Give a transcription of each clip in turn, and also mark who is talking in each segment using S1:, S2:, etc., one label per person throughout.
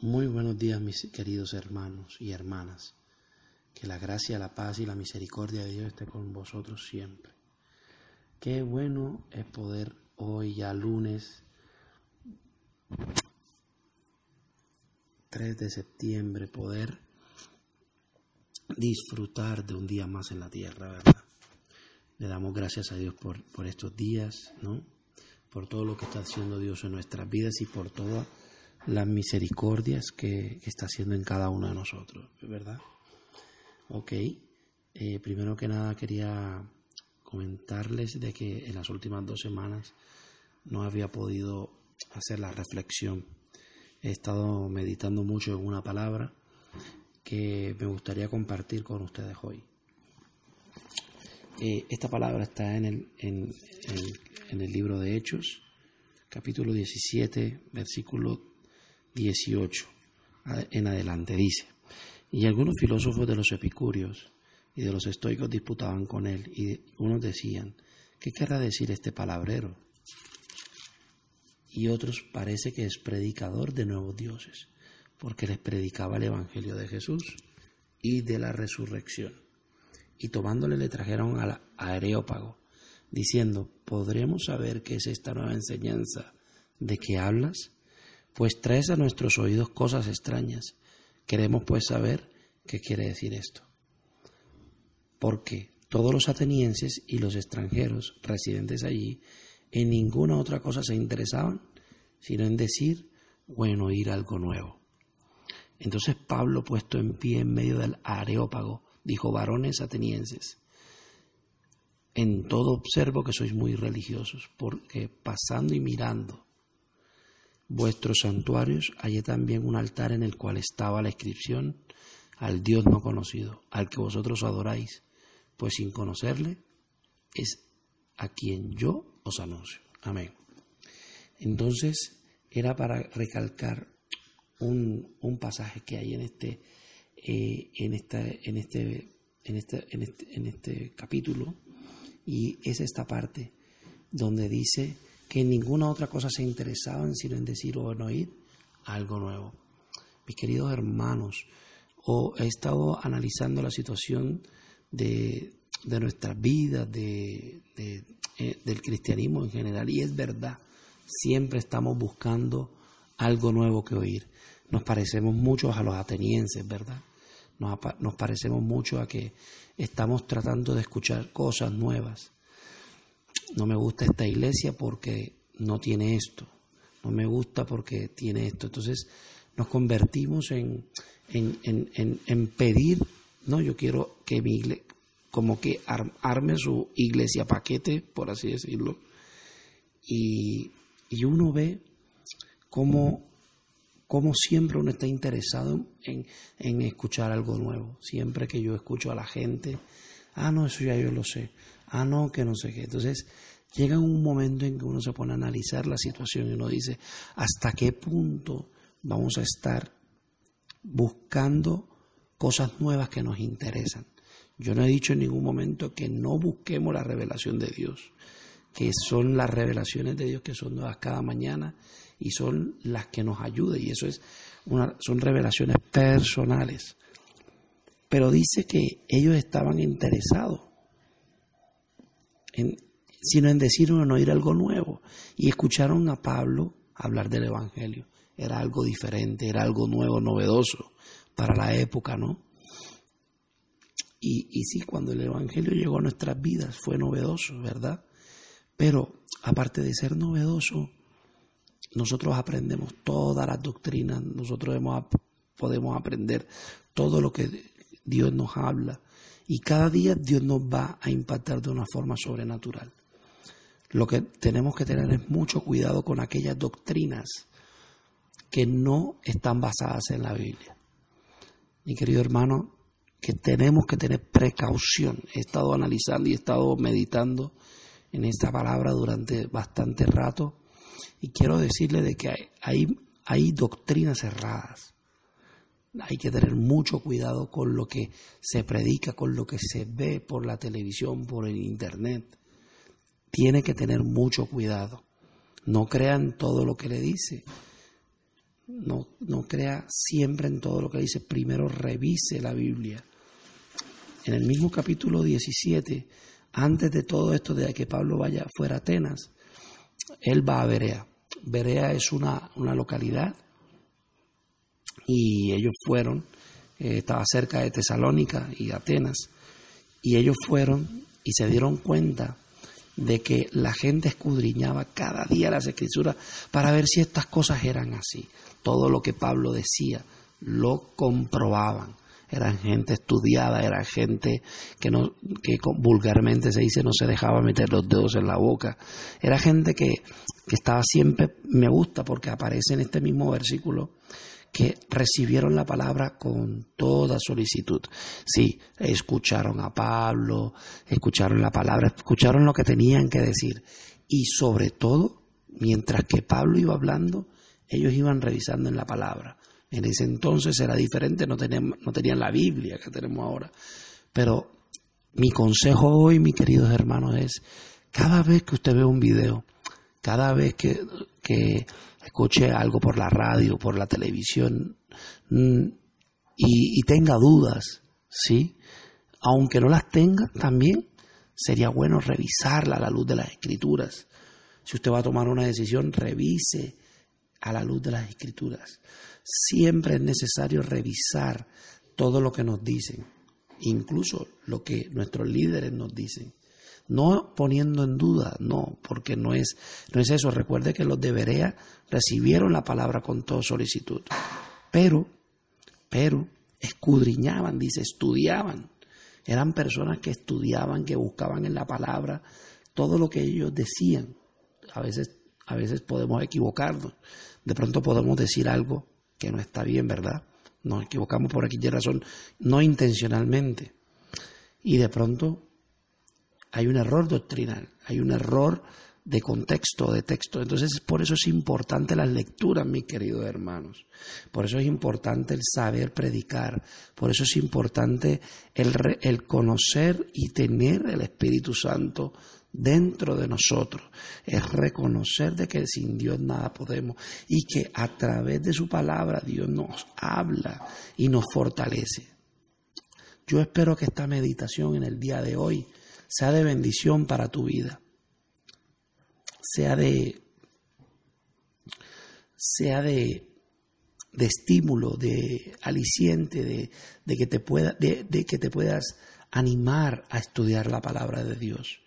S1: Muy buenos días mis queridos hermanos y hermanas. Que la gracia, la paz y la misericordia de Dios esté con vosotros siempre. Qué bueno es poder hoy ya lunes 3 de septiembre poder disfrutar de un día más en la tierra, ¿verdad? Le damos gracias a Dios por, por estos días, ¿no? Por todo lo que está haciendo Dios en nuestras vidas y por todas las misericordias que, está haciendo en cada uno de nosotros, ¿verdad? Ok, eh, primero que nada quería comentarles de que en las últimas dos semanas no había podido hacer la reflexión. He estado meditando mucho en una palabra que me gustaría compartir con ustedes hoy. Eh, esta palabra está en el, en, en el libro de Hechos, capítulo 17, versículo 18 en adelante. Dice, y algunos filósofos de los epicúreos y de los estoicos disputaban con él, y unos decían, ¿qué querrá decir este palabrero? Y otros parece que es predicador de nuevos dioses, porque les predicaba el Evangelio de Jesús y de la resurrección. Y tomándole le trajeron al Areópago, diciendo, ¿podremos saber qué es esta nueva enseñanza de que hablas? Pues traes a nuestros oídos cosas extrañas. Queremos pues saber qué quiere decir esto. Porque todos los atenienses y los extranjeros residentes allí en ninguna otra cosa se interesaban, sino en decir o en oír algo nuevo. Entonces Pablo, puesto en pie en medio del areópago, dijo, varones atenienses, en todo observo que sois muy religiosos, porque pasando y mirando vuestros santuarios hallé también un altar en el cual estaba la inscripción al Dios no conocido, al que vosotros adoráis, pues sin conocerle es a quien yo os anuncio. Amén. Entonces era para recalcar un, un pasaje que hay en este, eh, en, esta, en, este, en, este, en, este, en este capítulo y es esta parte donde dice que en ninguna otra cosa se interesaban sino en decir o en oír algo nuevo. Mis queridos hermanos, o he estado analizando la situación de, de nuestras vidas, de, eh, del cristianismo en general, y es verdad, siempre estamos buscando algo nuevo que oír. Nos parecemos mucho a los atenienses, ¿verdad? Nos, nos parecemos mucho a que estamos tratando de escuchar cosas nuevas no me gusta esta iglesia porque no tiene esto, no me gusta porque tiene esto. Entonces nos convertimos en, en, pedir, no, yo quiero que mi iglesia, como que arme su iglesia paquete, por así decirlo, y, uno ve cómo, cómo, siempre uno está interesado en, en escuchar algo nuevo. Siempre que yo escucho a la gente, ah, no, eso ya yo lo sé, ah, no, que no sé qué. Entonces, llega un momento en que uno se pone a analizar la situación y uno dice, ¿hasta qué punto vamos a estar buscando cosas nuevas que nos interesan? Yo no he dicho en ningún momento que no busquemos la revelación de Dios, que son las revelaciones de Dios que son nuevas cada mañana y son las que nos ayudan y eso es una, son revelaciones personales. Pero dice que ellos estaban interesados sino en decir o en oír algo nuevo. Y escucharon a Pablo hablar del Evangelio. Era algo diferente, era algo nuevo, novedoso para la época, ¿no? Y, y sí, cuando el Evangelio llegó a nuestras vidas fue novedoso, ¿verdad? Pero aparte de ser novedoso, nosotros aprendemos todas las doctrinas, nosotros podemos aprender todo lo que Dios nos habla y cada día Dios nos va a impactar de una forma sobrenatural. Lo que tenemos que tener es mucho cuidado con aquellas doctrinas que no están basadas en la Biblia. Mi querido hermano, que tenemos que tener precaución. He estado analizando y he estado meditando en esta palabra durante bastante rato y quiero decirle de que hay, hay doctrinas erradas hay que tener mucho cuidado con lo que se predica, con lo que se ve por la televisión, por el internet. Tiene que tener mucho cuidado. No crean todo lo que le dice. no, no crea siempre en todo lo que dice, primero revise la Biblia. En el mismo capítulo 17, antes de todo esto, de que Pablo vaya fuera a Atenas, él va a Berea. Berea es una, una localidad y ellos fueron, eh, estaba cerca de Tesalónica y Atenas, y ellos fueron y se dieron cuenta de que la gente escudriñaba cada día las escrituras para ver si estas cosas eran así. Todo lo que Pablo decía lo comprobaban. Eran gente estudiada, era gente que, no, que vulgarmente se dice no se dejaba meter los dedos en la boca. Era gente que, que estaba siempre, me gusta porque aparece en este mismo versículo, que recibieron la palabra con toda solicitud. Sí, escucharon a Pablo, escucharon la palabra, escucharon lo que tenían que decir. Y sobre todo, mientras que Pablo iba hablando, ellos iban revisando en la palabra. En ese entonces era diferente, no tenían, la Biblia que tenemos ahora. Pero mi consejo hoy, mis queridos hermanos, es cada vez que usted ve un video, cada vez que, que escuche algo por la radio, por la televisión mm, y, tenga dudas, ¿sí? Aunque no las tenga, también sería bueno revisarla a la luz de las escrituras. Si usted va a tomar una decisión, revise a la luz de las escrituras. Siempre es necesario revisar todo lo que nos dicen, incluso lo que nuestros líderes nos dicen. No poniendo en duda, no, porque no es, no es eso. Recuerde que los de Berea recibieron la palabra con toda solicitud, pero, pero, escudriñaban, dice, estudiaban. Eran personas que estudiaban, que buscaban en la palabra todo lo que ellos decían. A veces, a veces podemos equivocarnos. De pronto podemos decir algo que no está bien, ¿verdad? Nos equivocamos por aquí de razón, no intencionalmente. Y de pronto hay un error doctrinal, hay un error de contexto, de texto. Entonces, por eso es importante la lectura, mis queridos hermanos. Por eso es importante el saber predicar. Por eso es importante el, el conocer y tener el Espíritu Santo dentro de nosotros. Es reconocer de que sin Dios nada podemos y que a través de su palabra Dios nos habla y nos fortalece. Yo espero que esta meditación en el día de hoy sea de bendición para tu vida, sea de, sea de, de estímulo, de aliciente, de, de que te pueda, de, de que te puedas animar a estudiar la palabra de Dios.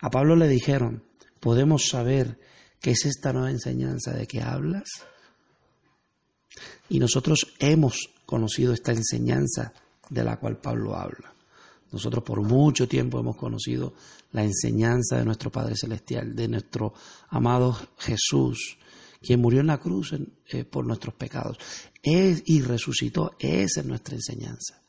S1: A Pablo le dijeron, ¿podemos saber qué es esta nueva enseñanza de que hablas? Y nosotros hemos conocido esta enseñanza de la cual Pablo habla. Nosotros por mucho tiempo hemos conocido la enseñanza de nuestro Padre Celestial, de nuestro amado Jesús, quien murió en la cruz eh, por nuestros pecados es, y resucitó. Esa es nuestra enseñanza.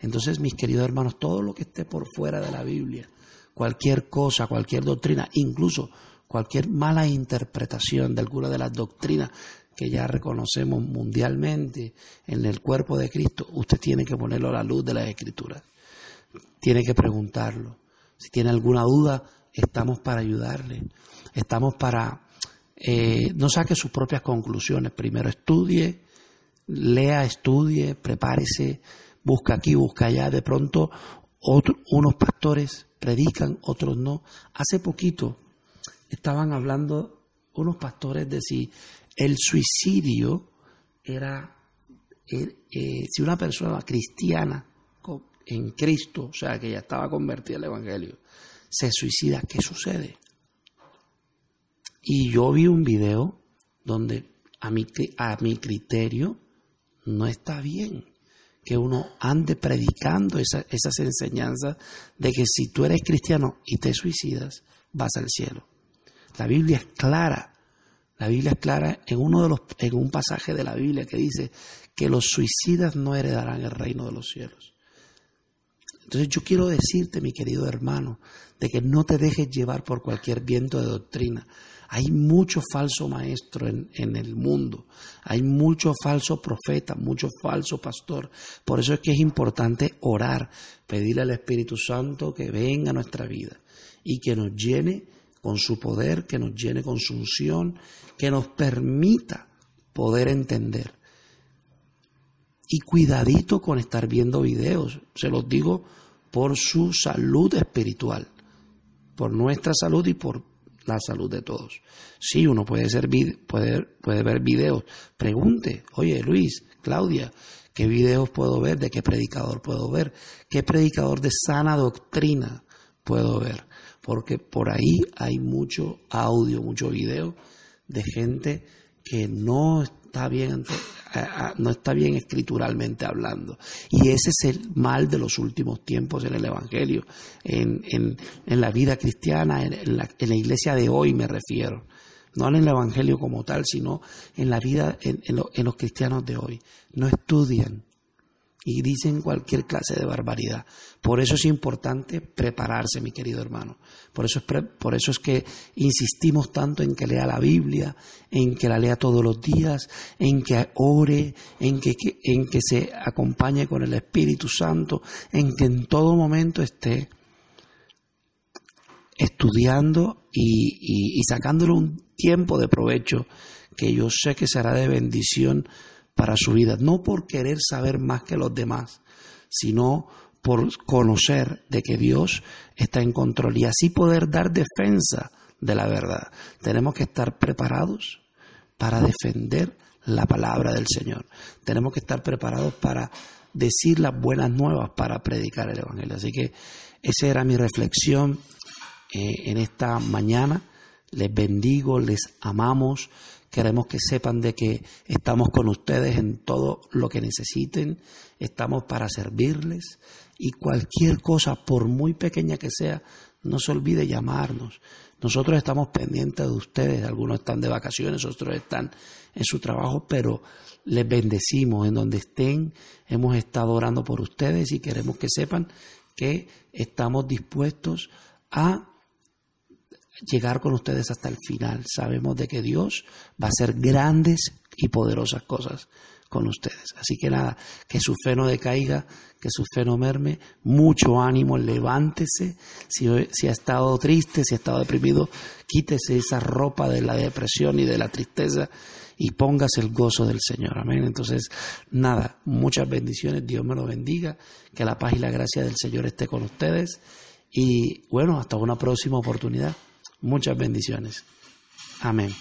S1: Entonces, mis queridos hermanos, todo lo que esté por fuera de la Biblia, cualquier cosa, cualquier doctrina, incluso cualquier mala interpretación de alguna de las doctrinas que ya reconocemos mundialmente en el cuerpo de Cristo, usted tiene que ponerlo a la luz de las Escrituras tiene que preguntarlo. Si tiene alguna duda, estamos para ayudarle. Estamos para... Eh, no saque sus propias conclusiones. Primero estudie, lea, estudie, prepárese, busca aquí, busca allá. De pronto unos pastores predican, otros no. Hace poquito estaban hablando unos pastores de si el suicidio era, eh, eh, si una persona cristiana en Cristo, o sea, que ya estaba convertida al Evangelio, se suicida, ¿qué sucede? Y yo vi un video donde a mi, a mi criterio no está bien que uno ande predicando esas enseñanzas de que si tú eres cristiano y te suicidas, vas al cielo. La Biblia es clara. La Biblia es clara en uno de los en un pasaje de la Biblia que dice que los suicidas no heredarán el reino de los cielos. Entonces yo quiero decirte, mi querido hermano, de que no te dejes llevar por cualquier viento de doctrina. Hay mucho falso maestro en, en, el mundo, hay mucho falso profeta, mucho falso pastor. Por eso es que es importante orar, pedirle al Espíritu Santo que venga a nuestra vida y que nos llene con su poder, que nos llene con su unción, que nos permita poder entender. Y cuidadito con estar viendo videos, se los digo por su salud espiritual, por nuestra salud y por la salud de todos. Sí, uno puede, ser, puede, puede ver videos. Pregunte, oye Luis, Claudia, ¿qué videos puedo ver? ¿De qué predicador puedo ver? ¿Qué predicador de sana doctrina puedo ver? Porque por ahí hay mucho audio, mucho video de gente que no está bien no está bien escrituralmente hablando. Y ese es el mal de los últimos tiempos en el Evangelio, en, en, la vida cristiana, en la, en la, iglesia de hoy me refiero. No en el Evangelio como tal, sino en la vida, en, en los cristianos de hoy. No estudian, y dicen cualquier clase de barbaridad. Por eso es importante prepararse, mi querido hermano. Por eso, es por eso es que insistimos tanto en que lea la Biblia, en que la lea todos los días, en que ore, en que, en que se acompañe con el Espíritu Santo, en que en todo momento esté estudiando y, y sacándole un tiempo de provecho que yo sé que será de bendición para su vida, no por querer saber más que los demás, sino por conocer de que Dios está en control y así poder dar defensa de la verdad. Tenemos que estar preparados para defender la palabra del Señor. Tenemos que estar preparados para decir las buenas nuevas, para predicar el Evangelio. Así que esa era mi reflexión eh, en esta mañana. Les bendigo, les amamos. Queremos que sepan de que estamos con ustedes en todo lo que necesiten, estamos para servirles y cualquier cosa, por muy pequeña que sea, no se olvide llamarnos. Nosotros estamos pendientes de ustedes, algunos están de vacaciones, otros están en su trabajo, pero les bendecimos en donde estén. Hemos estado orando por ustedes y queremos que sepan que estamos dispuestos a llegar con ustedes hasta el final. Sabemos de que Dios va a hacer grandes y poderosas cosas con ustedes. Así que nada, que su fe no decaiga, que su fe no merme, mucho ánimo, levántese. Si, si ha estado triste, si ha estado deprimido, quítese esa ropa de la depresión y de la tristeza y póngase el gozo del Señor. Amén. Entonces, nada, muchas bendiciones, Dios me lo bendiga, que la paz y la gracia del Señor esté con ustedes y bueno, hasta una próxima oportunidad. Muchas bendiciones. Amén.